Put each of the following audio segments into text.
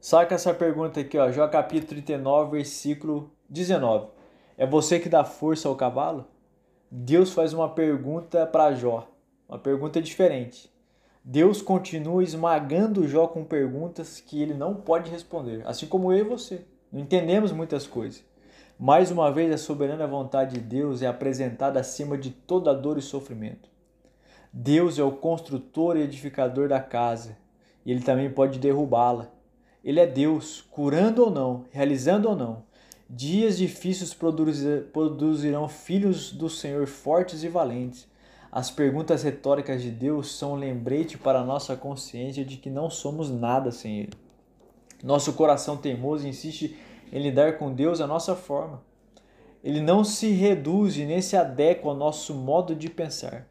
Saca essa pergunta aqui, ó, Jó capítulo 39, versículo 19. É você que dá força ao cavalo? Deus faz uma pergunta para Jó, uma pergunta diferente. Deus continua esmagando Jó com perguntas que ele não pode responder, assim como eu e você. Não entendemos muitas coisas. Mais uma vez, a soberana vontade de Deus é apresentada acima de toda dor e sofrimento. Deus é o construtor e edificador da casa, e ele também pode derrubá-la. Ele é Deus, curando ou não, realizando ou não. Dias difíceis produzirão filhos do Senhor fortes e valentes. As perguntas retóricas de Deus são um lembrete para a nossa consciência de que não somos nada sem Ele. Nosso coração teimoso insiste em lidar com Deus à nossa forma. Ele não se reduz e nem se adequa ao nosso modo de pensar.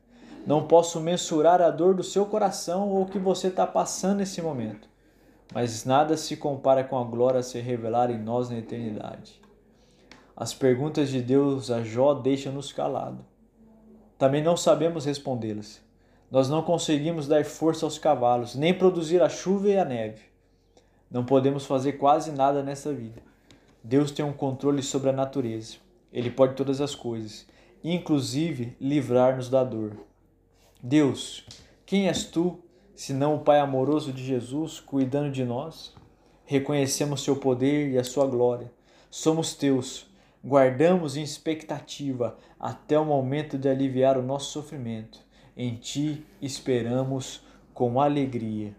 Não posso mensurar a dor do seu coração ou o que você está passando nesse momento, mas nada se compara com a glória a se revelar em nós na eternidade. As perguntas de Deus a Jó deixam-nos calados. Também não sabemos respondê-las. Nós não conseguimos dar força aos cavalos, nem produzir a chuva e a neve. Não podemos fazer quase nada nessa vida. Deus tem um controle sobre a natureza. Ele pode todas as coisas, inclusive livrar-nos da dor. Deus, quem és tu, senão o Pai amoroso de Jesus, cuidando de nós? Reconhecemos seu poder e a sua glória. Somos teus. Guardamos em expectativa até o momento de aliviar o nosso sofrimento. Em ti esperamos com alegria.